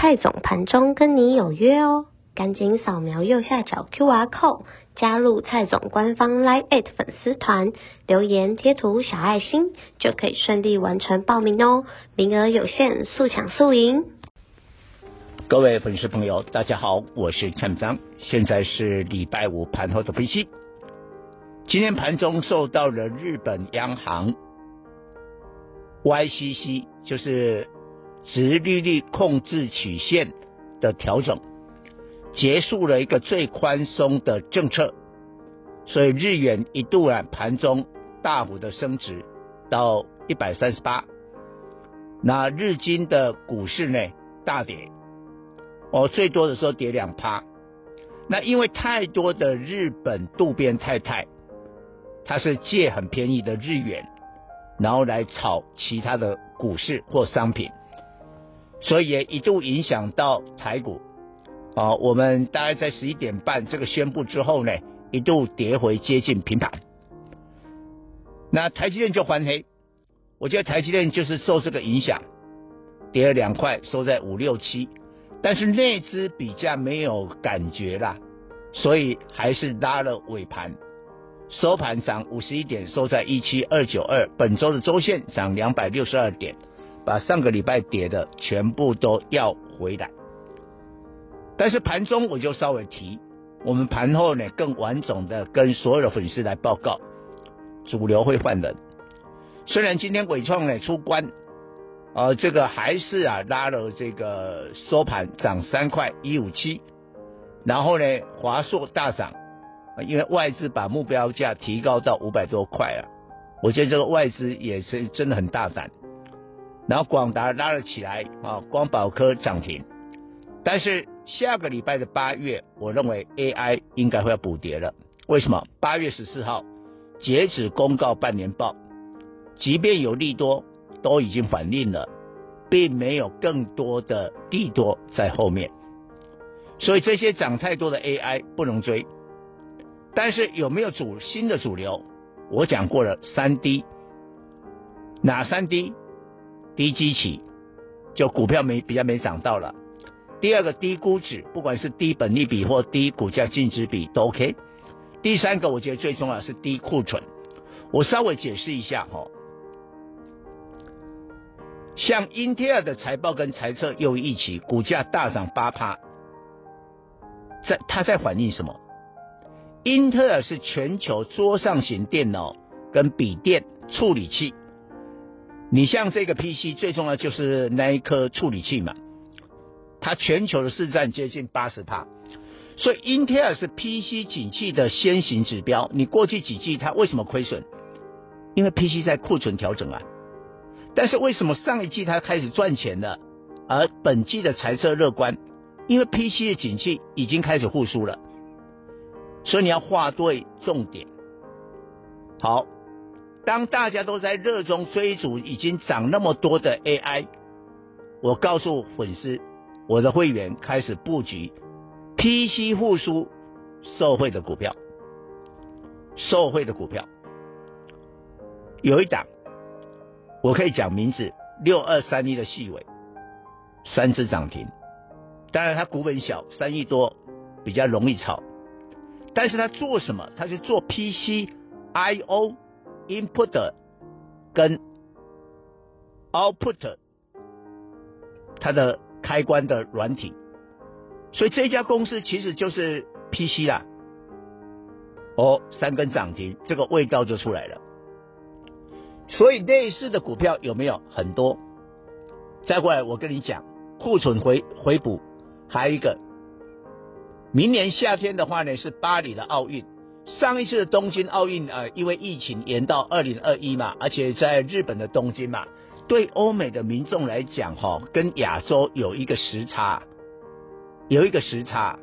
蔡总盘中跟你有约哦，赶紧扫描右下角 QR code 加入蔡总官方 Live 粉丝团，留言贴图小爱心就可以顺利完成报名哦，名额有限，速抢速赢。各位粉丝朋友，大家好，我是蔡总，现在是礼拜五盘后的分析。今天盘中受到了日本央行 YCC，就是。殖利率控制曲线的调整，结束了一个最宽松的政策，所以日元一度啊盘中大幅的升值到一百三十八，那日经的股市呢大跌，哦最多的时候跌两趴，那因为太多的日本渡边太太，她是借很便宜的日元，然后来炒其他的股市或商品。所以也一度影响到台股，啊，我们大概在十一点半这个宣布之后呢，一度跌回接近平盘。那台积电就翻黑，我觉得台积电就是受这个影响，跌了两块，收在五六七，但是那支比较没有感觉啦，所以还是拉了尾盘，收盘涨五十一点，收在一七二九二，本周的周线涨两百六十二点。把上个礼拜跌的全部都要回来，但是盘中我就稍微提，我们盘后呢更完整的跟所有的粉丝来报告，主流会换人。虽然今天伟创呢出关，呃，这个还是啊拉了这个收盘涨三块一五七，然后呢华硕大涨，因为外资把目标价提高到五百多块啊，我觉得这个外资也是真的很大胆。然后广达拉了起来啊，光宝科涨停，但是下个礼拜的八月，我认为 AI 应该会要补跌了。为什么？八月十四号截止公告半年报，即便有利多，都已经反映了，并没有更多的利多在后面，所以这些涨太多的 AI 不能追。但是有没有主新的主流？我讲过了，三低，哪三低？低基期，就股票没比较没涨到了。第二个低估值，不管是低本利比或低股价净值比都 OK。第三个我觉得最重要是低库存。我稍微解释一下哈，像英特尔的财报跟财测又一起，股价大涨八趴，在它在反映什么？英特尔是全球桌上型电脑跟笔电处理器。你像这个 PC 最重要就是那一颗处理器嘛，它全球的市占接近八十趴，所以英特尔是 PC 景气的先行指标。你过去几季它为什么亏损？因为 PC 在库存调整啊。但是为什么上一季它开始赚钱了，而本季的财测乐观？因为 PC 的景气已经开始复苏了。所以你要画对重点。好。当大家都在热衷追逐已经涨那么多的 AI，我告诉粉丝，我的会员开始布局 PC 复苏受惠的股票，受惠的股票有一档，我可以讲名字，六二三一的细微，三只涨停，当然它股本小，三亿多，比较容易炒，但是它做什么？它是做 PCIO。Input 跟 Output，它的开关的软体，所以这家公司其实就是 PC 啦。哦，三根涨停，这个味道就出来了。所以类似的股票有没有很多？再过来，我跟你讲，库存回回补，还有一个，明年夏天的话呢，是巴黎的奥运。上一次的东京奥运啊，因为疫情延到二零二一嘛，而且在日本的东京嘛，对欧美的民众来讲，哈，跟亚洲有一个时差，有一个时差，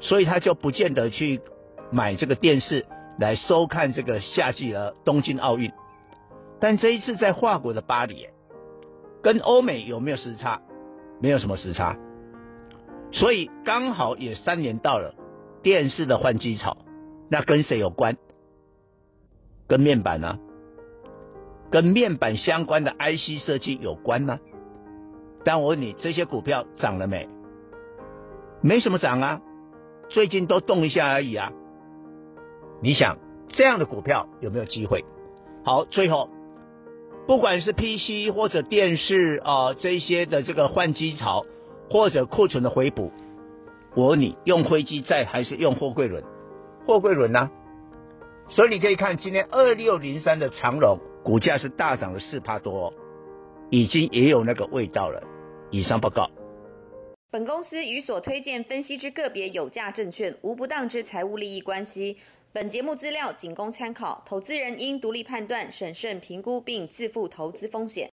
所以他就不见得去买这个电视来收看这个夏季的东京奥运。但这一次在法国的巴黎，跟欧美有没有时差？没有什么时差，所以刚好也三年到了电视的换机潮，那跟谁有关？跟面板呢？跟面板相关的 IC 设计有关呢？但我问你，这些股票涨了没？没什么涨啊，最近都动一下而已啊。你想这样的股票有没有机会？好，最后不管是 PC 或者电视啊、这些的这个换机潮，或者库存的回补，我问你，用灰机在还是用货柜轮？货柜轮呢？所以你可以看今天二六零三的长龙股价是大涨了四帕多，已经也有那个味道了。以上报告。本公司与所推荐分析之个别有价证券无不当之财务利益关系。本节目资料仅供参考，投资人应独立判断、审慎评估并自负投资风险。